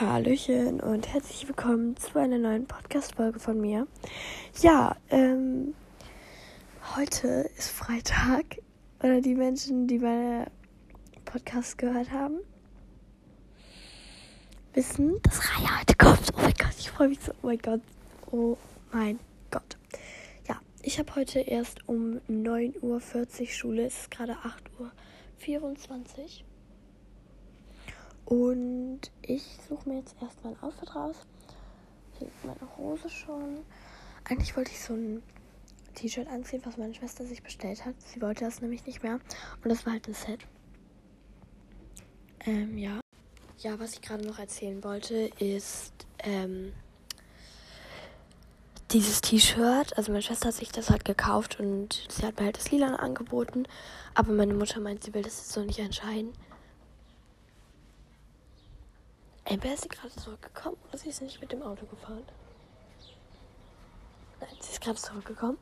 Hallöchen und herzlich willkommen zu einer neuen Podcast-Folge von mir. Ja, ähm, heute ist Freitag. Oder die Menschen, die meine Podcasts gehört haben, wissen, dass Raya heute kommt. Oh mein Gott, ich freue mich so. Oh mein Gott. Oh mein Gott. Ja, ich habe heute erst um 9.40 Uhr Schule. Es ist gerade 8.24 Uhr. Und ich suche mir jetzt erstmal ein Outfit raus. Hier ist meine Hose schon. Eigentlich wollte ich so ein T-Shirt anziehen, was meine Schwester sich bestellt hat. Sie wollte das nämlich nicht mehr. Und das war halt ein Set. Ähm, ja. Ja, was ich gerade noch erzählen wollte, ist ähm, dieses T-Shirt. Also meine Schwester hat sich das halt gekauft und sie hat mir halt das Lila angeboten. Aber meine Mutter meint, sie will das jetzt so nicht entscheiden. Amber ist gerade zurückgekommen oder sie ist nicht mit dem Auto gefahren? Nein, sie ist gerade zurückgekommen,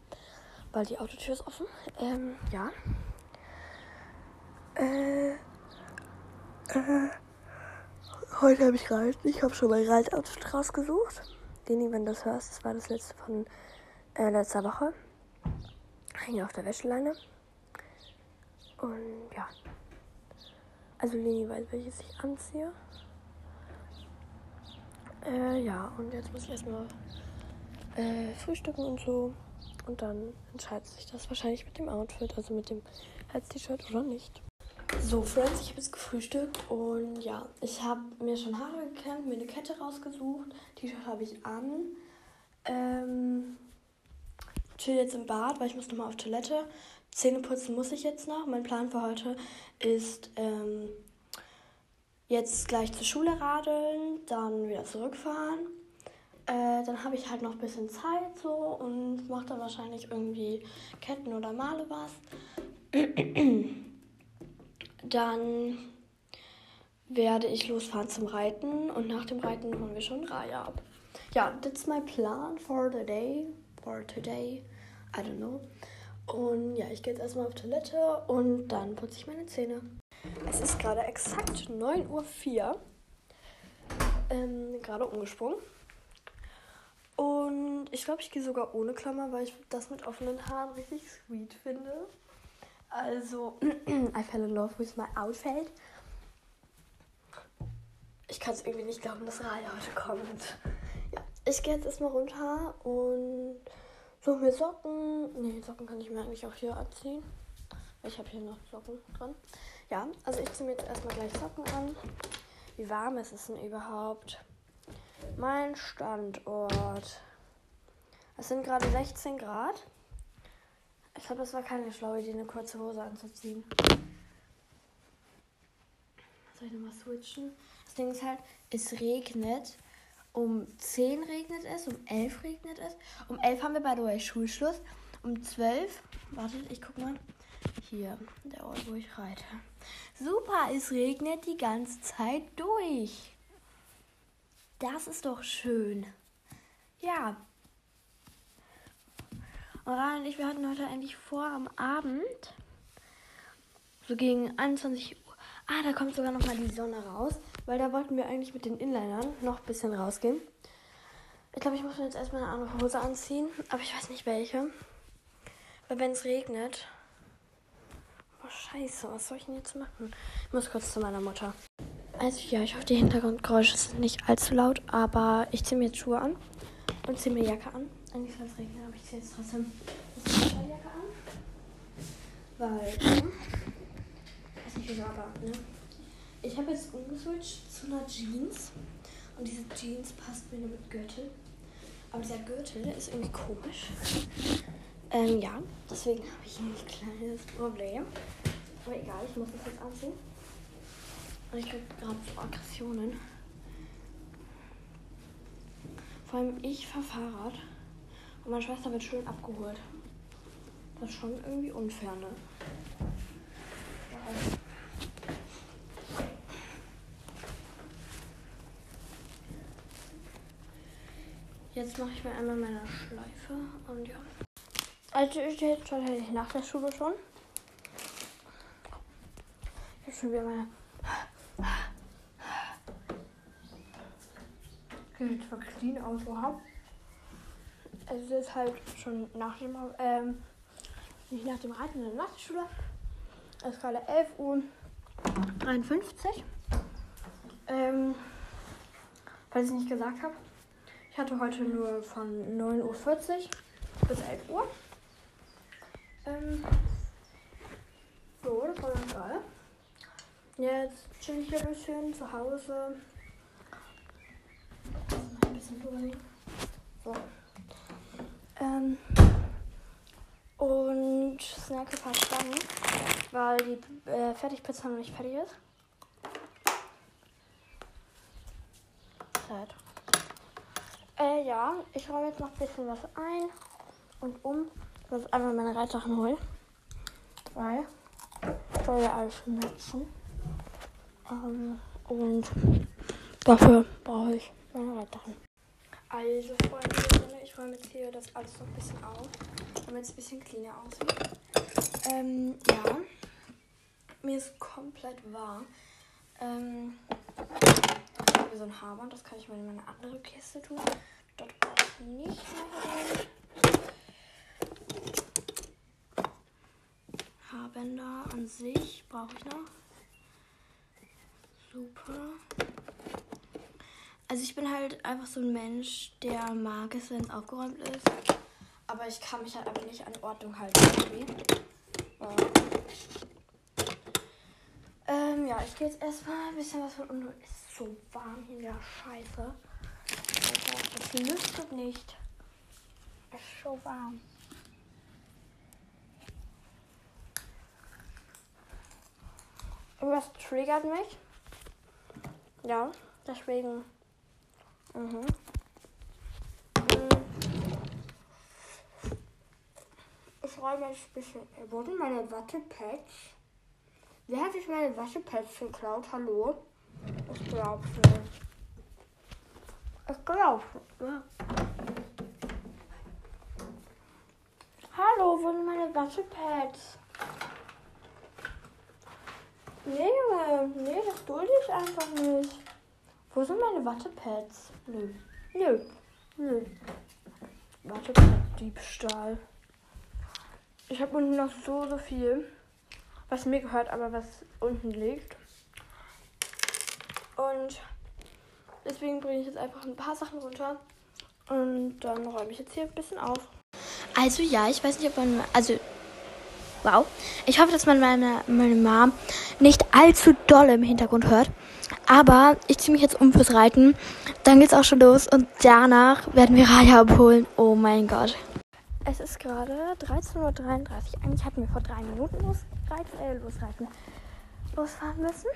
weil die Autotür ist offen. Ähm, ja. Äh, äh, heute habe ich Reisen. Ich habe schon mein Reiseoutfit rausgesucht. Leni, wenn du das hörst, das war das letzte von äh, letzter Woche. Hänge auf der Wäscheleine. Und ja. Also Leni weiß, welches ich anziehe. Äh, ja, und jetzt muss ich erstmal äh, frühstücken und so. Und dann entscheidet sich das wahrscheinlich mit dem Outfit, also mit dem Herz-T-Shirt oder nicht. So, Friends, ich habe jetzt gefrühstückt und ja, ich habe mir schon Haare gekämmt, mir eine Kette rausgesucht. T-Shirt habe ich an. Ähm, chill jetzt im Bad, weil ich muss nochmal auf Toilette. Zähne putzen muss ich jetzt noch. Mein Plan für heute ist, ähm, jetzt gleich zur Schule radeln, dann wieder zurückfahren. Äh, dann habe ich halt noch ein bisschen Zeit so und mache dann wahrscheinlich irgendwie Ketten oder male was. dann werde ich losfahren zum Reiten und nach dem Reiten holen wir schon Raya ab. Ja, that's my plan for the day, for today, I don't know. Und ja, ich gehe jetzt erstmal auf Toilette und dann putze ich meine Zähne. Es ist gerade exakt 9.04 Uhr. Ähm, gerade umgesprungen. Und ich glaube, ich gehe sogar ohne Klammer, weil ich das mit offenen Haaren richtig sweet finde. Also, I fell in love with my outfit. Ich kann es irgendwie nicht glauben, dass Raya heute kommt. Ja, ich gehe jetzt erstmal runter und suche mir Socken. Nee, Socken kann ich mir eigentlich auch hier anziehen. Ich habe hier noch Socken dran. Ja, also ich ziehe mir jetzt erstmal gleich Socken an. Wie warm ist es denn überhaupt? Mein Standort. Es sind gerade 16 Grad. Ich glaube, das war keine schlaue Idee, eine kurze Hose anzuziehen. Soll ich nochmal switchen? Das Ding ist halt, es regnet. Um 10 regnet es, um 11 regnet es. Um 11 haben wir bei der Schulschluss. Um 12, wartet, ich guck mal. Hier, der Ort, wo ich reite. Super, es regnet die ganze Zeit durch. Das ist doch schön. Ja. Ryan und ich, wir hatten heute eigentlich vor, am Abend, so gegen 21 Uhr, ah, da kommt sogar noch mal die Sonne raus, weil da wollten wir eigentlich mit den Inlinern noch ein bisschen rausgehen. Ich glaube, ich muss mir jetzt erstmal eine andere Hose anziehen, aber ich weiß nicht welche. Weil wenn es regnet, Oh, scheiße, was soll ich denn jetzt machen? Ich muss kurz zu meiner Mutter. Also ja, ich hoffe, die Hintergrundgeräusche sind nicht allzu laut, aber ich ziehe mir jetzt Schuhe an und ziehe mir Jacke an. Eigentlich soll es regnen, aber ich ziehe jetzt trotzdem die Jacke an. Weil, ich weiß nicht wieso, aber, ne? Ich habe jetzt umgeswitcht zu einer Jeans. Und diese Jeans passt mir nur mit Gürtel. Aber dieser Gürtel ist irgendwie komisch. Ähm, ja, deswegen habe ich ein kleines Problem. Aber egal, ich muss das jetzt anziehen. Und ich kriege gerade so Aggressionen. Vor allem ich fahre Fahrrad und meine Schwester wird schön abgeholt. Das ist schon irgendwie unfair, ne? Jetzt mache ich mir einmal meine Schleife und ja. Also ich jetzt tatsächlich nach der Schule schon. Ich habe schon wieder meine Sieht zwar clean aus, oha. Also es ist halt schon nach dem, ähm, nicht nach dem Reiten in der Nachtschule. Es ist gerade 11 Uhr 53. Ähm, falls ich nicht gesagt habe. Ich hatte heute nur von 9.40 Uhr bis 11 Uhr. Ähm, so, das war ganz geil. Jetzt chill ich ein bisschen zu Hause. Ein bisschen drüber So. Ähm, und snacke ein paar Stangen, weil die äh, Fertigpizza noch nicht fertig ist. Zeit. Äh, ja, ich räume jetzt noch ein bisschen was ein und um. Ich muss einmal meine Reitsachen ich soll ja alles nutzen. Ähm, und dafür brauche ich meine Reitsachen. Also, Freunde, ich räume jetzt hier das alles noch ein bisschen auf, damit es ein bisschen cleaner aussieht. Ähm, ja. Mir ist komplett warm. Ähm, ich habe so ein Haarband, das kann ich mal in meine andere Kiste tun. Dort brauche ich nicht mehr rein. Haarbänder an sich brauche ich noch. Super. Also ich bin halt einfach so ein Mensch, der mag es, wenn es aufgeräumt ist. Aber ich kann mich halt einfach nicht an Ordnung halten. Ja. Ähm, ja, ich gehe jetzt erstmal ein bisschen was von unten. Ist so warm hier der Scheiße. Es lüftet nicht. Ist so warm. Irgendwas triggert mich. Ja, deswegen Mhm. Ich räume jetzt ein bisschen. Wo sind meine Wattepads? Wer hat sich meine Wattepads geklaut? Hallo? Ich glaub's nicht. Ich glaub's nicht. Hallo, wo sind meine Wattepads? Nee, nee, das dulde ich einfach nicht. Wo sind meine Wattepads? Nö. Nö. Nö. Wattepad-Diebstahl. Ich habe unten noch so, so viel, was mir gehört, aber was unten liegt. Und deswegen bringe ich jetzt einfach ein paar Sachen runter. Und dann räume ich jetzt hier ein bisschen auf. Also ja, ich weiß nicht, ob man. Also. Wow. Ich hoffe, dass man meine, meine Mom nicht allzu doll im Hintergrund hört. Aber ich ziehe mich jetzt um fürs Reiten. Dann geht's auch schon los und danach werden wir Raya abholen. Oh mein Gott. Es ist gerade 13.33 Uhr. Eigentlich hatten wir vor drei Minuten losreiten, äh, losreiten, losfahren müssen.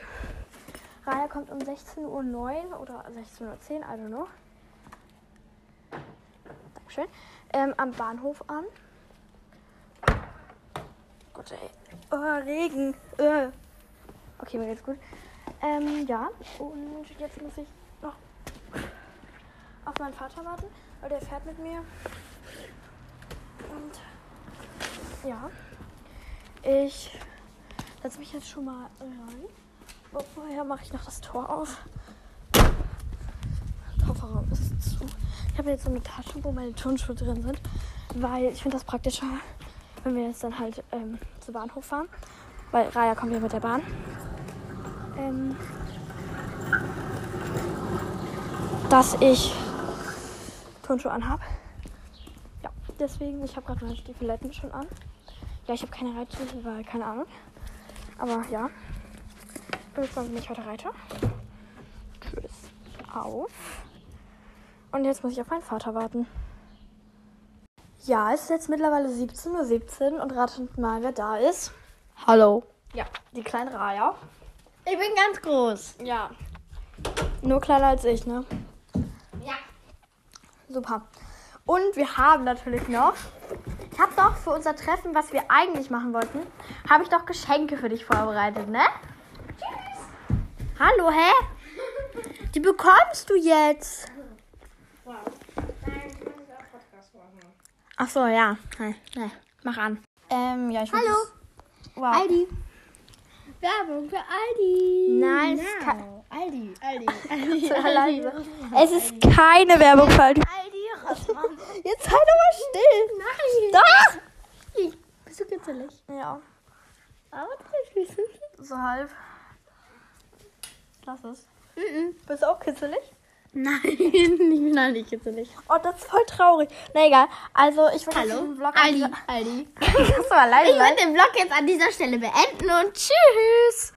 Raya kommt um 16.09 Uhr oder 16.10 Uhr, I don't know. Dankeschön. Ähm, am Bahnhof an. Gott, ey. Oh, Regen. Äh. Okay, mir geht's gut. Ähm, ja, und jetzt muss ich noch auf meinen Vater warten, weil der fährt mit mir. Und ja, ich setze mich jetzt schon mal rein. Vorher mache ich noch das Tor auf. Kofferraum ist zu. Ich habe jetzt so eine Tasche, wo meine Turnschuhe drin sind, weil ich finde das praktischer, wenn wir jetzt dann halt ähm, zum Bahnhof fahren. Weil Raya kommt ja mit der Bahn ähm, dass ich Turnschuhe anhabe. Ja, deswegen, ich habe gerade meine Stiefeletten schon an. Ja, ich habe keine Reitstiefel, weil keine Ahnung. Aber ja. Dann bin ich heute Reiter. Tschüss. Auf. Und jetzt muss ich auf meinen Vater warten. Ja, es ist jetzt mittlerweile 17.17 Uhr 17 und ratet mal, wer da ist. Hallo. Ja, die kleine Raya. Ich bin ganz groß. Ja. Nur kleiner als ich, ne? Ja. Super. Und wir haben natürlich noch. Ich habe doch für unser Treffen, was wir eigentlich machen wollten, habe ich doch Geschenke für dich vorbereitet, ne? Tschüss. Hallo, hä? Die bekommst du jetzt. Wow. Nein, ich muss auch Podcast machen. Ach so, ja. Nein, nein. Mach an. Ähm, ja, ich Hallo. Wow. Aldi. Werbung für Aldi. Nein, es ist kein- Aldi, Aldi, Aldi. Alleine. Es ist keine Werbung für Aldi. Aldi, Rossmann. Jetzt halt mal still. Nein. Doch! Bist du kitzelig? Ja, Aber das ist so halb. Lass es. Bist du auch kitzelig? Nein, ich bin auch nicht kitzelig. Oh, das ist voll traurig. Na egal. Also, ich Hallo? diesen Vlog Aldi, Aldi. Kannst du alleine Ich würde den Vlog jetzt an dieser Stelle beenden und tschüss.